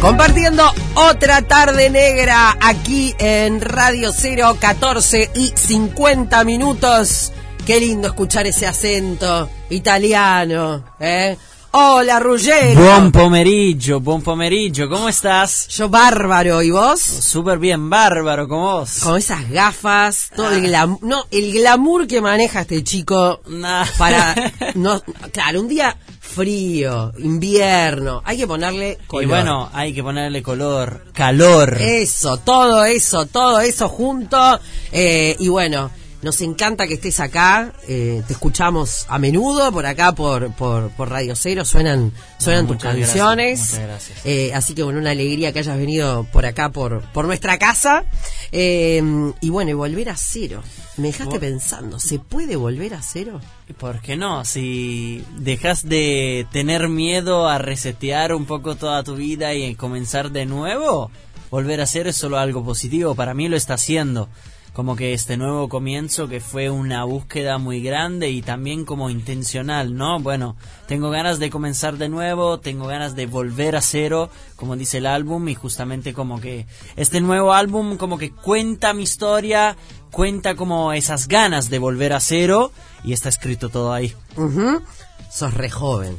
Compartiendo otra tarde negra aquí en Radio Cero, 14 y 50 minutos. Qué lindo escuchar ese acento italiano, ¿eh? Hola, Ruggero. Buon pomeriggio, buon pomeriggio, ¿cómo estás? Yo bárbaro, ¿y vos? Súper bien, bárbaro, como vos. Con esas gafas, todo el glamour, no, el glamour que maneja este chico Nah. para, no, claro, un día frío, invierno, hay que ponerle color. Y bueno, hay que ponerle color, calor. Eso, todo eso, todo eso junto. eh, y bueno, nos encanta que estés acá. eh, te escuchamos a menudo por acá, por, por, por Radio Cero. Suenan, suenan tus muchas gracias, canciones. muchas gracias. Eh, así que bueno, una alegría que hayas venido por acá, por, por nuestra casa. Eh, y bueno, y volver a cero. Me dejaste pensando, ¿se puede volver a cero? ¿Y ¿Por qué no? Si dejas de tener miedo a resetear un poco toda tu vida y comenzar de nuevo, volver a ser es solo algo positivo. Para mí lo está haciendo. Como que este nuevo comienzo que fue una búsqueda muy grande y también como intencional, ¿no? Bueno, tengo ganas de comenzar de nuevo, tengo ganas de volver a cero, como dice el álbum, y justamente como que este nuevo álbum como que cuenta mi historia, cuenta como esas ganas de volver a cero y está escrito todo ahí. Ujú. Sos re joven.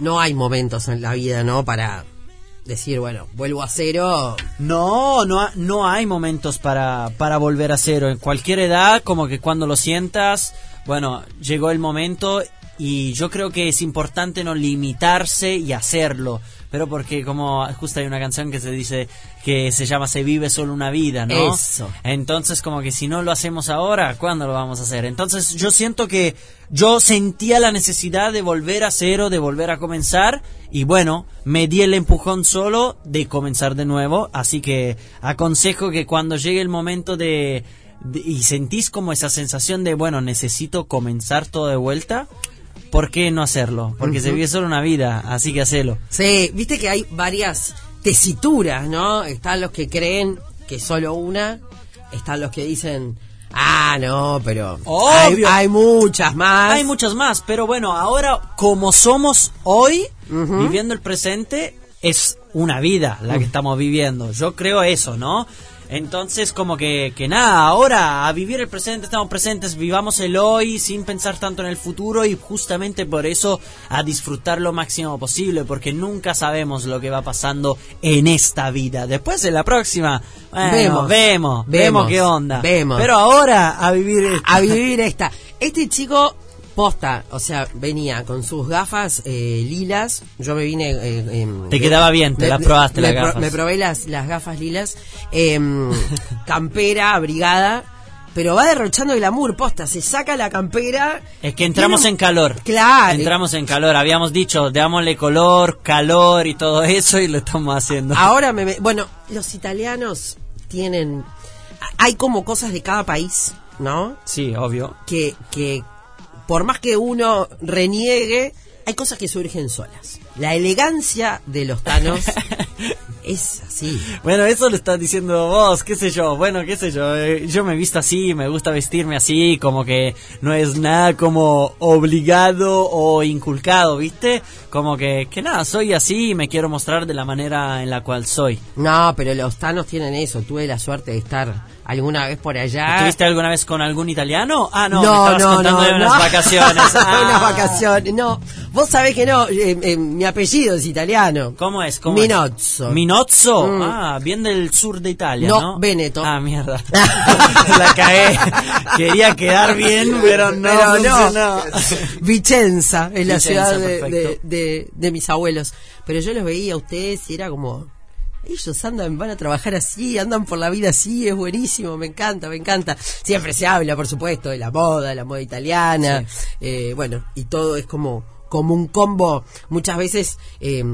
No hay momentos en la vida, ¿no? Para decir, bueno, vuelvo a cero. No, no, no hay momentos para, para volver a cero. En cualquier edad, como que cuando lo sientas, bueno, llegó el momento y yo creo que es importante no limitarse y hacerlo. Pero porque como justo hay una canción que se dice que se llama Se vive solo una vida, ¿no? Eso. Entonces como que si no lo hacemos ahora, ¿cuándo lo vamos a hacer? Entonces yo siento que yo sentía la necesidad de volver a cero, de volver a comenzar y bueno, me di el empujón solo de comenzar de nuevo, así que aconsejo que cuando llegue el momento de, de- y sentís como esa sensación de bueno, necesito comenzar todo de vuelta, ¿por qué no hacerlo? Porque se vive solo una vida, así que hacelo. Sí, viste que hay varias tesituras, ¿no? Están los que creen que solo una, están los que dicen, ah, no, pero Obvio. hay muchas más. Hay muchas más, pero bueno, ahora como somos hoy, viviendo el presente, es una vida la que estamos viviendo. Yo creo eso, ¿no? Entonces, como que, que nada, ahora a vivir el presente, estamos presentes, vivamos el hoy sin pensar tanto en el futuro y justamente por eso a disfrutar lo máximo posible, porque nunca sabemos lo que va pasando en esta vida. Después en la próxima, bueno, Vemos. vemos, vemos, Vemos. qué onda. Vemos. Pero ahora a vivir... a vivir esta. Este chico posta, o sea, venía con sus gafas eh, lilas. Yo me vine. eh, em, Te quedaba bien, te me- las probaste me las pro- gafas. me probé las, las gafas lilas. em, campera, abrigada. Pero va derrochando glamour, posta. Se saca la campera. Es que entramos en calor. Claro. Entramos en calor. Habíamos dicho, démosle color, calor y todo eso y lo estamos haciendo. Ahora me, me- bueno, los italianos tienen hay como cosas de cada país, ¿no? Sí, obvio. Que que por más que uno reniegue, hay cosas que surgen solas. La elegancia de los tanos es así. Bueno, eso lo estás diciendo vos, qué sé yo. Bueno, qué sé yo. eh, Yo me visto así, me gusta vestirme así, como que no es nada como obligado o inculcado, ¿viste? Como que, que nada, soy así y me quiero mostrar de la manera en la cual soy. No, pero los tanos tienen eso. Tuve la suerte de estar alguna vez por allá. ¿Estuviste alguna vez con algún italiano? Ah, no, no, me estabas no, contando no, de unas no. vacaciones. Ah. unas vacaciones, no. Vos sabés que no, eh, eh, mi apellido es italiano. ¿Cómo es? ¿Cómo es? Minozzo. Minozzo. Mm. Ah, bien del sur de Italia, No, ¿no? Veneto. Ah, mierda. La cagué. Quería quedar bien, pero no Pero no. funcionó. Vicenza, es la Vicenza, ciudad de- de- de mis abuelos. Pero yo los veía a ustedes y era como, ellos andan, van a trabajar así, andan por la vida así, es buenísimo, me encanta, me encanta. Siempre se habla, por supuesto, de la moda, la moda italiana, eh, bueno, y todo es como, como un combo, muchas veces eh,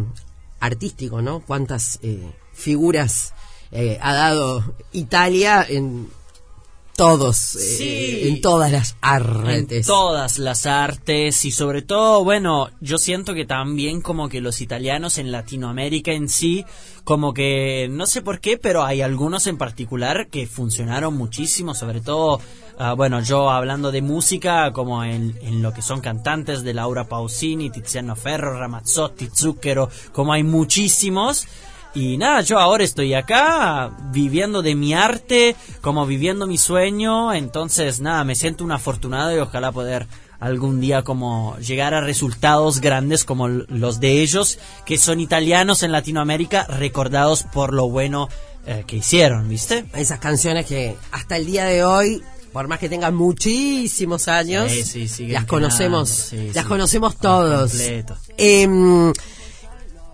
artístico, ¿no? Cuántas eh, figuras eh, ha dado Italia en todos, eh, Sí. en todas las En artes. todas las artes y sobre todo, bueno, yo siento que también como que los italianos en Latinoamérica en sí, como que no sé por qué, pero hay algunos en particular que funcionaron muchísimo, sobre todo, ah, bueno, yo hablando de música, como en, en lo que son cantantes de Laura Pausini, Tiziano Ferro, Ramazzotti, Zucchero, como hay muchísimos. Y nada, yo ahora estoy acá viviendo de mi arte, como viviendo mi sueño, entonces nada, me siento un afortunado y ojalá poder algún día como llegar a resultados grandes como los de ellos, que son italianos en Latinoamérica, recordados por lo bueno eh, que hicieron, ¿viste? Esas canciones que hasta el día de hoy por más que tengan muchísimos años, las conocemos, las conocemos todos. Em,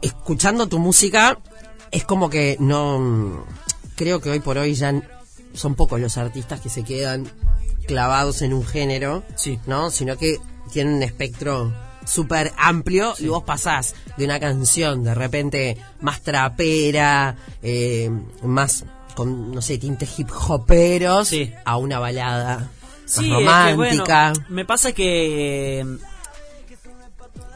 escuchando tu música, es como que no, creo que hoy por hoy ya son pocos los artistas que se quedan clavados en un género, ¿no? Sino que tienen un espectro súper amplio y vos pasás de una canción de repente más trapera, eh, más con, no sé, tintes hip hoperos a una balada romántica. me pasa que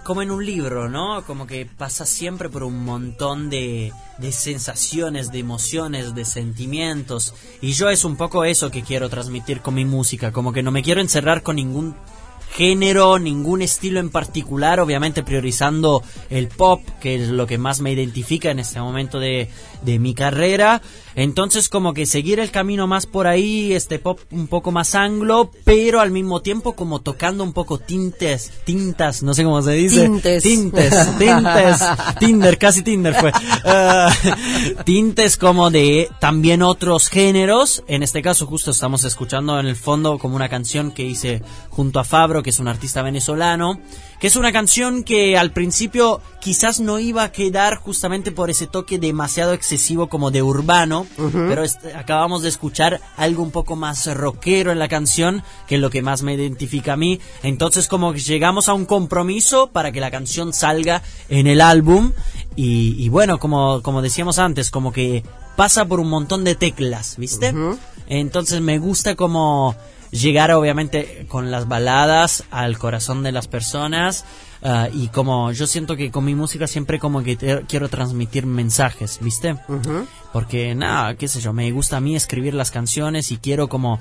como en un libro, ¿no? Como que pasa siempre por un montón de, de sensaciones, de emociones, de sentimientos. Y yo es un poco eso que quiero transmitir con mi música, como que no me quiero encerrar con ningún género, ningún estilo en particular, obviamente priorizando el pop, que es lo que más me identifica en este momento de, de mi carrera. Entonces como que seguir el camino más por ahí, este pop un poco más anglo, pero al mismo tiempo como tocando un poco tintes, tintas, no sé cómo se dice. Tintes. Tintes, tintes, Tinder, casi Tinder fue. Ah, tintes como de también otros géneros. En este caso justo estamos escuchando en el fondo como una canción que hice junto a Fabro, que es un artista venezolano que es una canción que al principio quizás no iba a quedar justamente por ese toque demasiado excesivo como de urbano, pero acabamos de escuchar algo un poco más rockero en la canción, que es lo que más me identifica a mí. Entonces como que llegamos a un compromiso para que la canción salga en el álbum y, bueno, como, como decíamos antes, como que pasa por un montón de teclas, ¿viste? Entonces me gusta como llegar obviamente con las baladas al corazón de las personas ah, y como yo siento que con mi música siempre como que quiero transmitir mensajes, ¿viste? Porque nada, qué sé yo, me gusta a mí escribir las canciones y quiero como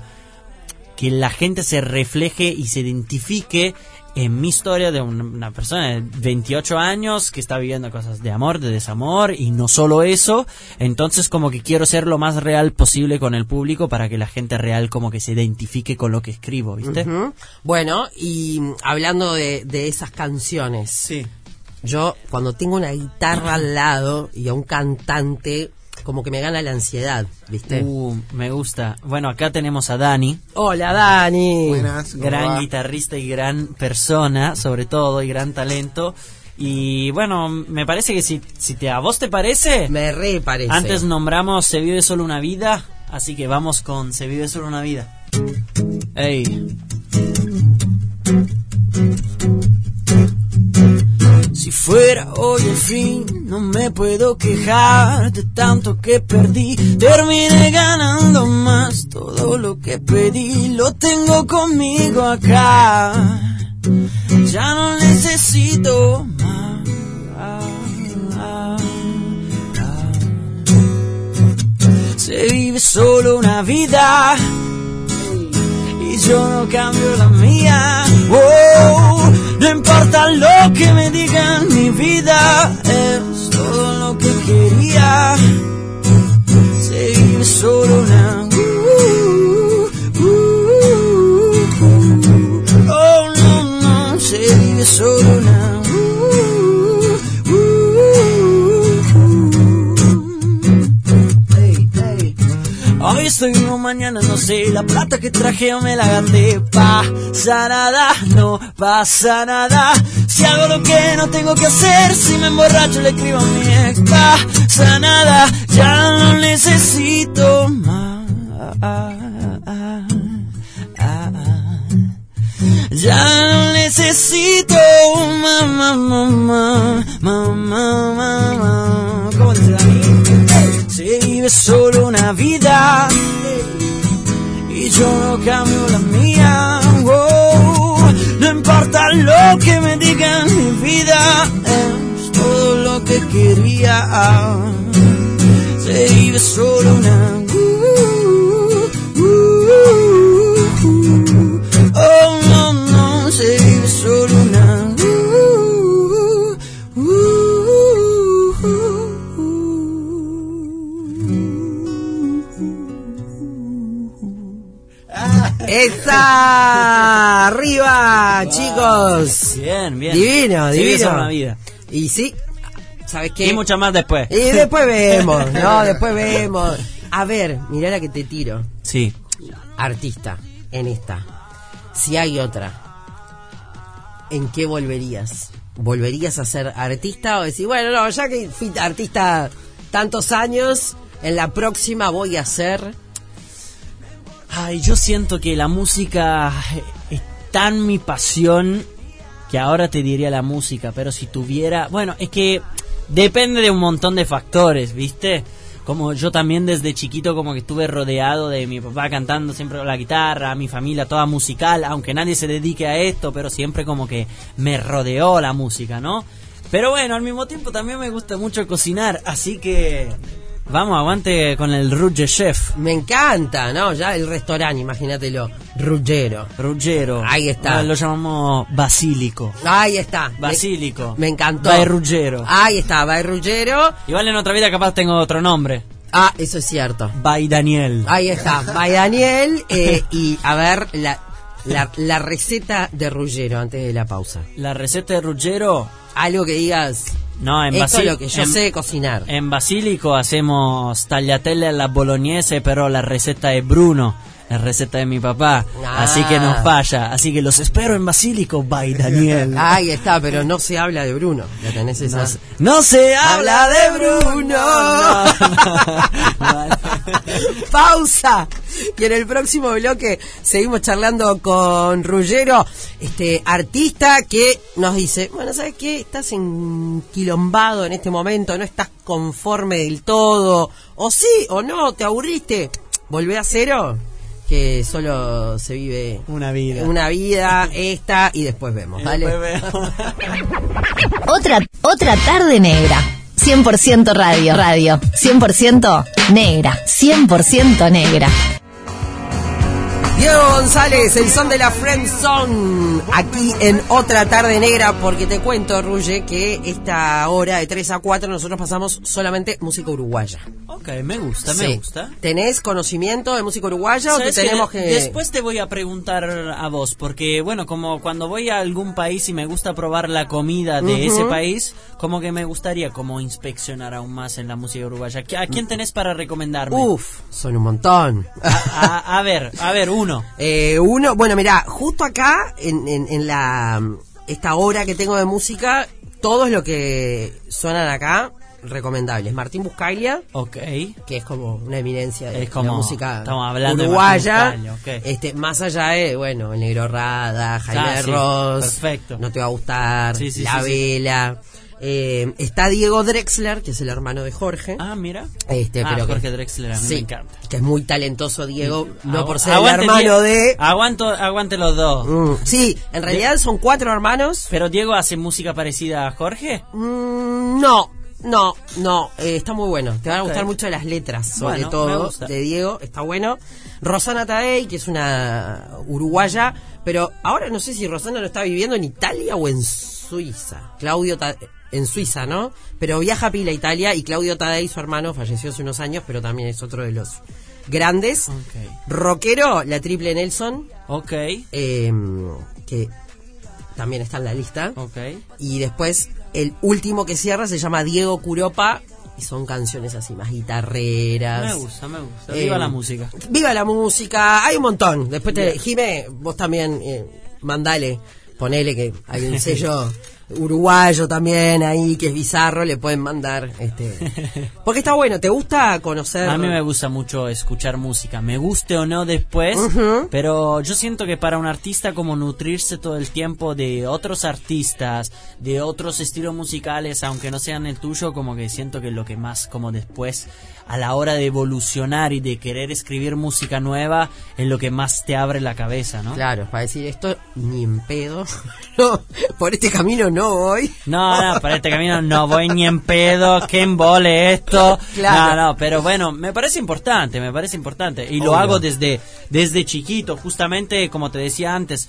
que la gente se refleje y se identifique en mi historia de una persona de 28 años que está viviendo cosas de amor, de desamor y no solo eso, entonces como que quiero ser lo más real posible con el público para que la gente real como que se identifique con lo que escribo, ¿viste? Bueno, y hablando de, de esas canciones, sí. yo cuando tengo una guitarra al lado y a un cantante como que me gana la ansiedad, ¿viste? Uh, me gusta. Bueno, acá tenemos a Dani. Hola, Dani. Buenas. Gran guitarrista y gran persona, sobre todo, y gran talento. Y bueno, me parece que si, si te, a vos te parece... Me re parece. Antes nombramos Se vive solo una vida, así que vamos con Se vive solo una vida. Ey. Si fuera hoy el fin, no me puedo quejar de tanto que perdí. Terminé ganando más, todo lo que pedí lo tengo conmigo acá. Ya no necesito más. Se vive solo una vida y yo no cambio la mía. Sé. La plata que traje me la gasté. Pasa nada, no pasa nada. Si hago lo que no tengo que hacer, si me emborracho le escribo a mi ex. Pasa nada, ya no necesito más. Ya no necesito mamá, mamá, mamá, mamá. ¿Cómo dice se vive solo una vida y yo no cambio la mía. Oh, no importa lo que me digan, mi vida es todo lo que quería. Se vive solo una. ¡Esa! ¡Arriba, chicos! Bien, bien. Divino, Sí, divino. vida. Y sí, ¿sabes qué? Y mucha más después. Y después vemos, no, después vemos. A ver, mirá la que te tiro. Sí. Artista, en esta. Si hay otra, ¿en qué volverías? ¿Volverías a ser artista o decir, bueno, no, ya que fui artista tantos años, en la próxima voy a ser... Ay, yo siento que la música es tan mi pasión que ahora te diría la música, pero si tuviera, bueno, es que depende de un montón de factores, ¿viste? Como yo también desde chiquito como que estuve rodeado de mi papá cantando siempre la guitarra, mi familia toda musical, aunque nadie se dedique a esto, pero siempre como que me rodeó la música, ¿no? Pero bueno, al mismo tiempo también me gusta mucho cocinar, así que vamos, aguante con el Rouge Chef. Me encanta, ¿no? Ya el restaurante, imagínatelo, Ruggero. Ruggero. Ahí está. Ah, Lo llamamos basílico. Ahí está. Basílico. Me, encantó. By Ruggero. Ahí está, Bay Ruggero. Igual en otra vida capaz tengo otro nombre. Ah, eso es cierto. By Daniel. Ahí está, Bay Daniel. eh, y a ver, la, la, la receta de Ruggero antes de la pausa. La receta de Ruggero. Algo que digas, No, en esto es lo que yo en, sé cocinar. En basílico hacemos tagliatelle alla bolognese, pero la receta es Bruno. La receta de mi papá. Ah. Así que no falla. Así que los espero en basílico. By Daniel. Ahí está, pero no se habla de Bruno. ¿La tenés esa? No, se- no se habla de Bruno. No. No, no. Pausa. Y en el próximo bloque seguimos charlando con Ruggero, este artista que nos dice, bueno, ¿sabes qué? Estás enquilombado en este momento, no estás conforme del todo, o sí o no, te aburriste, volvé a cero, que solo se vive Una vida. una vida, esta, y después vemos, ¿vale? después vemos. Otra, otra tarde negra. 100% radio, radio. 100% negra. 100% negra. Diego González, el son de la Friend Zone, aquí en otra tarde negra, porque te cuento, Ruge, que esta hora de 3 a 4 nosotros pasamos solamente música uruguaya. Ok, me gusta, me gusta. ¿Tenés conocimiento de música uruguaya o te tenemos que...? Después te voy a preguntar a vos, porque bueno, como cuando voy a algún país y me gusta probar la comida de ese país, como que me gustaría como inspeccionar aún más en la música uruguaya. ¿A quién tenés para recomendarme? Uf, son un montón. A, a ver, a ver, uno. Eh, uno, bueno, mira, justo acá, en, en, en la esta hora que tengo de música, todos lo que suenan acá, recomendables. Martín Buscaglia, Ok. que es como una eminencia de Es como- la música estamos hablando de uruguaya. Martín Buscaglia, ok. este, más allá de, bueno, el Negro Rada, Jaime Ah, sí, Ross, perfecto. No te va a gustar, Sí, sí, La. Vela. Eh, está Diego Drexler, que es el hermano de Jorge. Ah, mira. Este, ah, pero que- Jorge Drexler, a mí sí, me encanta. que es muy talentoso Diego, no Agu- por ser el hermano de... Aguanto, aguante los dos. Mm, sí, en realidad son cuatro hermanos. Pero Diego hace música parecida a Jorge. Mm, no, no, no, eh, está muy bueno. Te van a gustar mucho las letras, sobre Bueno, todo, de Diego, está bueno. Rosana Tadei, que es una uruguaya, pero ahora no sé si Rosana lo está viviendo en Italia o en Suiza. Claudio Ta- en Suiza, ¿no? Pero viaja pila a Italia y Claudio Tadei, su hermano, falleció hace unos años, pero también es otro de los grandes. Ok. Rockero, la triple Nelson, Ok. eh, que también está en la lista. Ok. Y después el último que cierra se llama Diego Curopa y son canciones así más guitarreras. Me gusta, me gusta. Eh, Viva la música. Viva la música, hay un montón. Después te, Bien. Jime, vos también eh, mandale, ponele que hay un sello uruguayo también ahí que es bizarro, le pueden mandar este porque está bueno, ¿te gusta conocer? A mí me gusta mucho escuchar música, me guste o no después, pero yo siento que para un artista como nutrirse todo el tiempo de otros artistas, de otros estilos musicales, aunque no sean el tuyo, como que siento que lo que más como después a la hora de evolucionar y de querer escribir música nueva es lo que más te abre la cabeza, ¿no? Claro, para decir esto ni en pedo. No, por este camino no voy. No, no, para este camino no voy ni en pedo, que embole esto. Claro. No, no, pero bueno, me parece importante, me parece importante. Y lo hago desde, desde chiquito, justamente como te decía antes.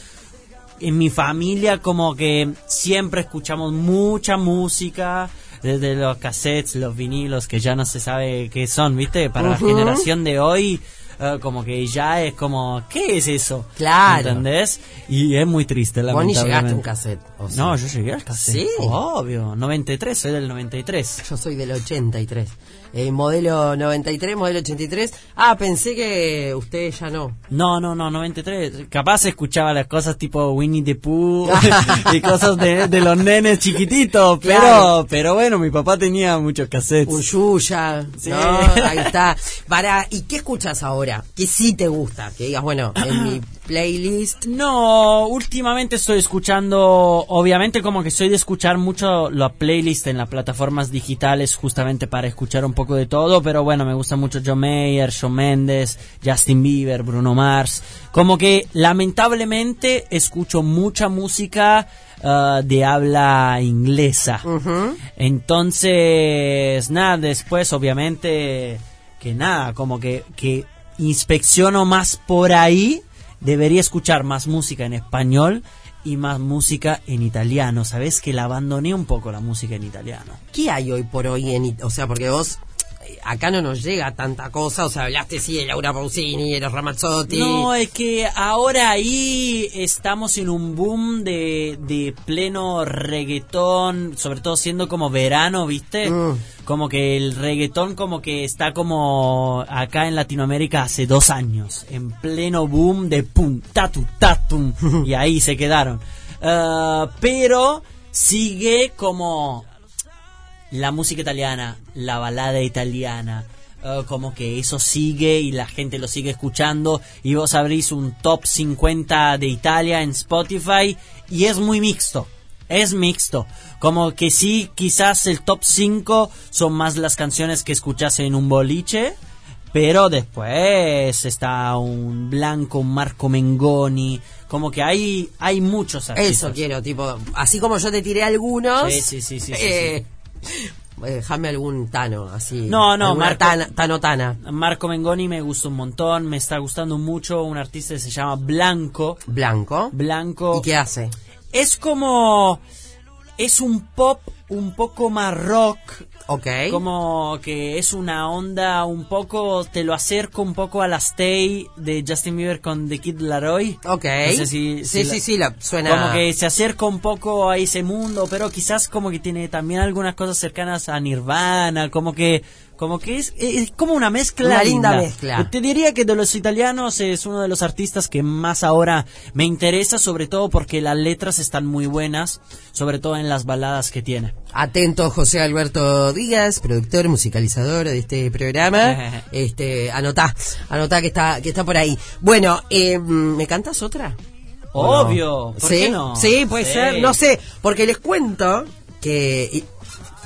En mi familia como que siempre escuchamos mucha música, desde los cassettes, los vinilos, que ya no se sabe qué son, ¿viste? Para Ujú. la generación de hoy, eh, como que ya es como, ¿qué es eso? Claro. ¿Entendés? Y es muy triste, Vos ni llegaste a un cassette. o sea. No, yo llegué al cassette. ¿Sí? Obvio, 93, soy del 93. Yo soy del 83. Eh, modelo 93, modelo 83. Ah, pensé que usted ya no. No, no, no, 93. Capaz escuchaba las cosas tipo Winnie the Pooh y cosas de, de los nenes chiquititos, pero, Claro. pero bueno, mi papá tenía muchos cassettes. Un Yuya. Sí. ¿no? Ahí está. Para, ¿y qué escuchas ahora? ¿Qué sí te gusta? Que digas, bueno, en mi playlist. No, últimamente estoy escuchando, obviamente como que soy de escuchar mucho la playlist en las plataformas digitales justamente para escuchar un poco de todo, pero bueno, me gusta mucho John Mayer, Shawn Mendes, Justin Bieber, Bruno Mars, como que lamentablemente escucho mucha música ah, de habla inglesa. Entonces, nada, después obviamente que nada, como que, que inspecciono más por ahí, debería escuchar más música en español y más música en italiano. Sabes que la abandoné un poco la música en italiano. ¿Qué hay hoy por hoy en... O sea, porque vos... Acá no nos llega tanta cosa, o sea, hablaste sí de Laura Pausini, de los Ramazzotti. No, es que ahora ahí estamos en un boom de, de pleno reggaetón, sobre todo siendo como verano, ¿viste? Mm. Como que el reggaetón como que está como acá en Latinoamérica hace dos años, en pleno boom de pum, tatu, tatum, y ahí se quedaron. Ah, pero sigue como la música italiana, la balada italiana, eh, como que eso sigue y la gente lo sigue escuchando y vos abrís un top 50 de Italia en Spotify y es muy mixto. Es mixto, como que sí, quizás el top 5 son más las canciones que escuchas en un boliche, pero después está un Blanco, un Marco Mengoni, como que hay, hay muchos artistas. Eso quiero, tipo, así como yo te tiré algunos. Sí, sí, sí, sí, sí, eh, Déjame algún Tano, así. No, no, Marco- tana, Tano Tana. Marco Mengoni me gusta un montón, me está gustando mucho un artista que se llama Blanco. Blanco. Blanco ¿Y qué hace? es como es un pop un poco más rock, Ok. como que es una onda un poco te lo acerco un poco a la Stay de Justin Bieber con The Kid Laroi. Ok. No sé si- sí, la- sí, sí, la, suena. Como que se acerca un poco a ese mundo, pero quizás como que tiene también algunas cosas cercanas a Nirvana, como que como que es, es como una mezcla Una linda mezcla. Te diría que de los italianos es uno de los artistas que más ahora me interesa, sobre todo porque las letras están muy buenas, sobre todo en las baladas que tiene. Atento José Alberto Díaz, productor, musicalizador de este programa. este, anotá, anotá que está, que está por ahí. Bueno, eh, ¿me cantas otra? Obvio, ¿por sí, qué no? sí, puede Sí. ser, no sé, porque les cuento que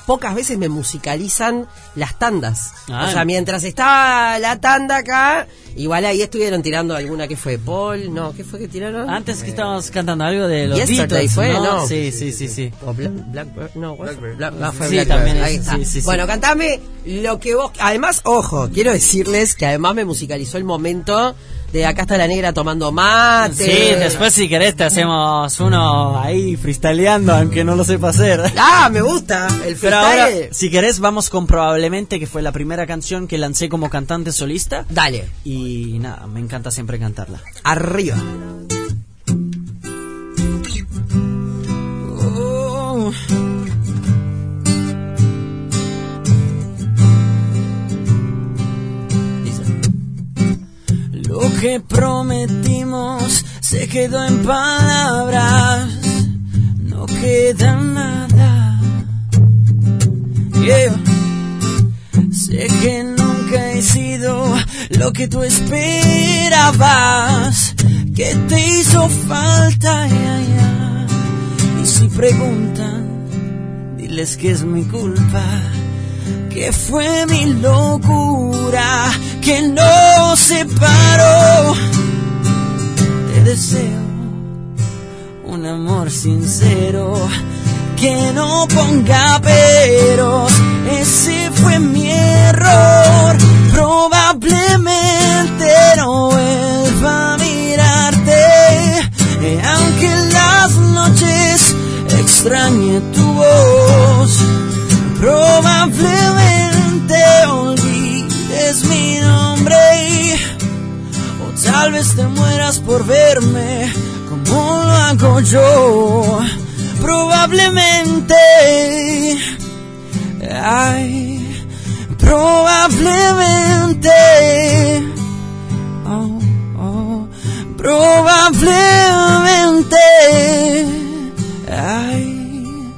pocas veces me musicalizan las tandas. Ah. O sea, mientras estaba la tanda acá, igual ahí estuvieron tirando alguna que fue Paul, no, ¿qué fue que tiraron? Antes que estábamos cantando algo de los Yesterday Beatles, fue, ¿no? ¿no? Sí, sí, sí, sí. O Bla- Blackbird, no, what- Black- ah, fue Sí, Blackbird, también ahí está. sí, sí, sí. Bueno, cantame lo que vos. Además, ojo, quiero decirles que además me musicalizó el momento de acá está la negra tomando mate. Sí, después si querés te hacemos uno ahí freestyleando, aunque no lo sepa hacer. Ah, me gusta. El Pero ahora, freestyle. si querés, vamos con probablemente que fue la primera canción que lancé como cantante solista. Dale, Y nada, me encanta siempre cantarla. arriba. Que prometimos se quedó en palabras, no queda nada. Yeah. Sé que nunca he sido lo que tú esperabas, que te hizo falta. ya, ya. Y si preguntan, diles que es mi culpa que fue mi locura que nos separó. Te deseo un amor sincero que no ponga peros. Ese fue mi error. Probablemente no vuelva a mirarte, eh, aunque las noches extrañe tu voz. Probablemente olvides mi tal vez te mueras por verme como lo hago yo. Probablemente, ay, probablemente, oh, oh, probablemente, ay,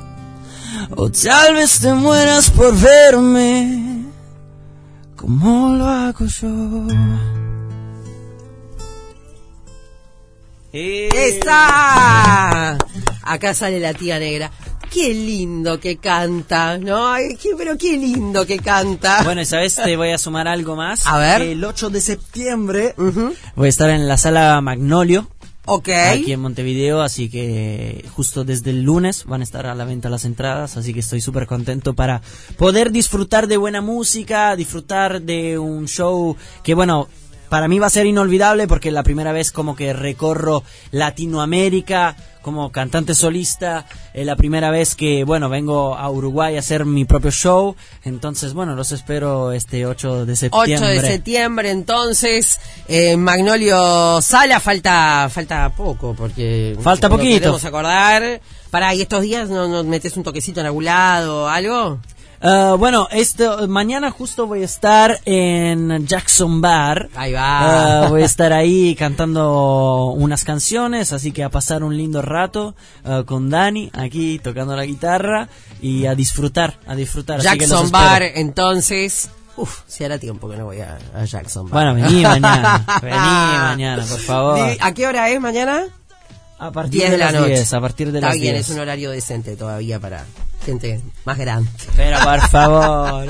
o tal vez te mueras por verme como lo hago yo. ¡Esa! Acá sale la tía negra. Qué lindo que canta, ¿no? Ay, qué- pero qué lindo que canta. Bueno, esa vez te voy a sumar algo más. A ver. El 8 de septiembre voy a estar en la sala Magnolio, Ok. aquí en Montevideo, así que justo desde el lunes van a estar a la venta las entradas, así que estoy súper contento para poder disfrutar de buena música, disfrutar de un show que, bueno, para mí va a ser inolvidable porque es la primera vez como que recorro Latinoamérica como cantante solista, es la primera vez que, bueno, vengo a Uruguay a hacer mi propio show, entonces, bueno, los espero este 8 de 8 septiembre. de septiembre, entonces, en Magnolio Sala, falta falta poco, porque... Falta poquito. Queremos acordar. Pará, ¿y estos días no, no metes un toquecito en algún lado o algo? Ah, bueno, esto, mañana justo voy a estar en Jackson Bar. Ahí va. Ah, voy a estar ahí cantando unas canciones, así que a pasar un lindo rato ah, con Dani aquí tocando la guitarra y a disfrutar, a disfrutar. Jackson. Bar, entonces... Uf, si hará tiempo que no voy a, a Jackson Bar. Bueno, vení mañana, vení mañana, por favor. ¿A qué hora es mañana? A partir 10 de, de la las noche. 10, a partir de Está las bien, 10. es un horario decente todavía para gente más grande. Pero por favor.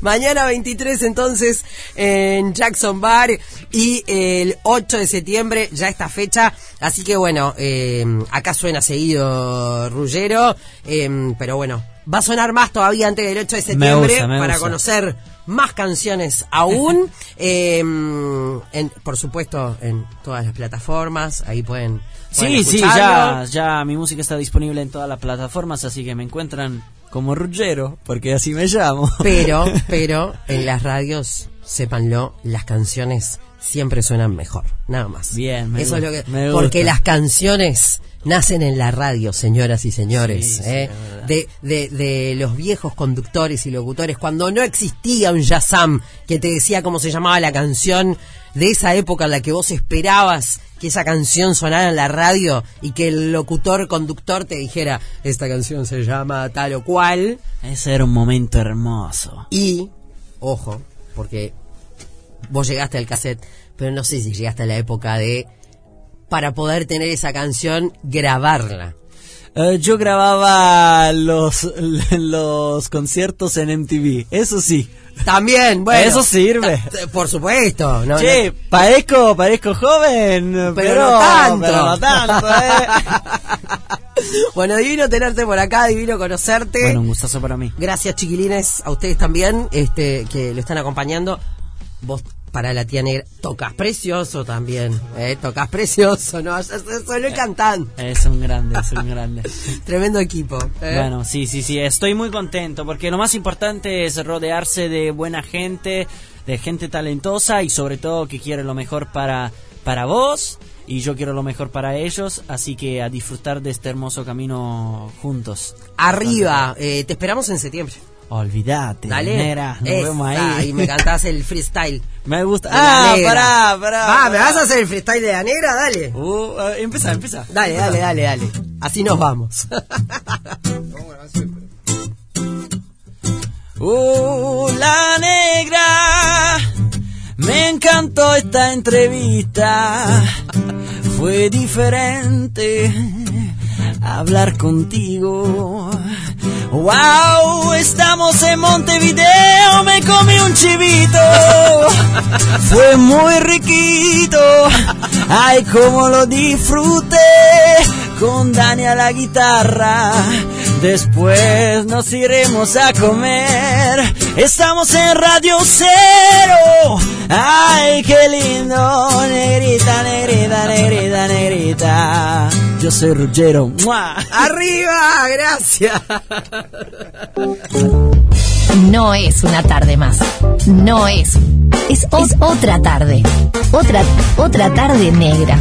Mañana 23 entonces en Jackson Bar y el 8 de septiembre ya esta fecha. Así que bueno, eh, acá suena seguido Rullero, eh, pero bueno, va a sonar más todavía antes del 8 de septiembre gusta, me para gusta. conocer más canciones aún. eh, en- por supuesto en todas las plataformas, ahí pueden... Sí, sí, ya, ya mi música está disponible en todas las plataformas, así que me encuentran como Ruggero, porque así me llamo. Pero, pero en las radios, sépanlo, las canciones siempre suenan mejor, nada más. Bien, me Eso es lo que me porque gusta. las canciones nacen en la radio, señoras y señores, Sí, ¿eh? de, de los viejos conductores y locutores, cuando no existía un Yazam que te decía cómo se llamaba la canción de esa época en la que vos esperabas que esa canción sonara en la radio y que el locutor conductor te dijera esta canción se llama tal o cual Ese era un momento hermoso. y, ojo, porque vos llegaste al cassette, pero no sé si llegaste a la época de, para poder tener esa canción, grabarla. Eh, yo grababa los, los conciertos en MTV, eso sí. También, bueno. Eso sirve. Por supuesto. No, che, no- parezco, parezco joven, pero, no tanto. pero no tanto, ¿eh? bueno, divino tenerte por acá, divino conocerte. bueno, un gustazo para mí. Gracias, chiquilines, a ustedes también, este, que lo están acompañando. Vos, para la tía negra, tocas precioso también, ¿eh? Tocas precioso, ¿no? Yo solo cantando. Es un grande, es un grande. Tremendo equipo. ¿eh? Bueno, sí, sí, sí, estoy muy contento porque lo más importante es rodearse de buena gente, de gente talentosa y sobre todo que quiere lo mejor para, para vos y yo quiero lo mejor para ellos, así que a disfrutar de este hermoso camino juntos. Arriba, eh, te esperamos en septiembre. Olvídate, Dale. nera, nos vemos ahí. Y me cantás el freestyle. Me gusta. Ah, negra. pará, pará. Va, ¿me vas a hacer el freestyle de la negra? Dale. Uh, eh, empieza, empieza. Dale, dale, dale, dale. Así nos vamos. Uh, la negra, me encantó esta entrevista. Fue diferente hablar contigo. Wow, estamos en Montevideo, me comí un chivito. Fue muy riquito. Ay, cómo lo disfruté con Dani a la guitarra. Después nos iremos a comer. Estamos en Radio Cero. Ay, qué lindo. Negrita, negrita, negrita, negrita. Yo soy Ruggero. ¡Mua! Arriba, gracias. No es una tarde más. No es. Es, es otra tarde. Otra, otra tarde negra.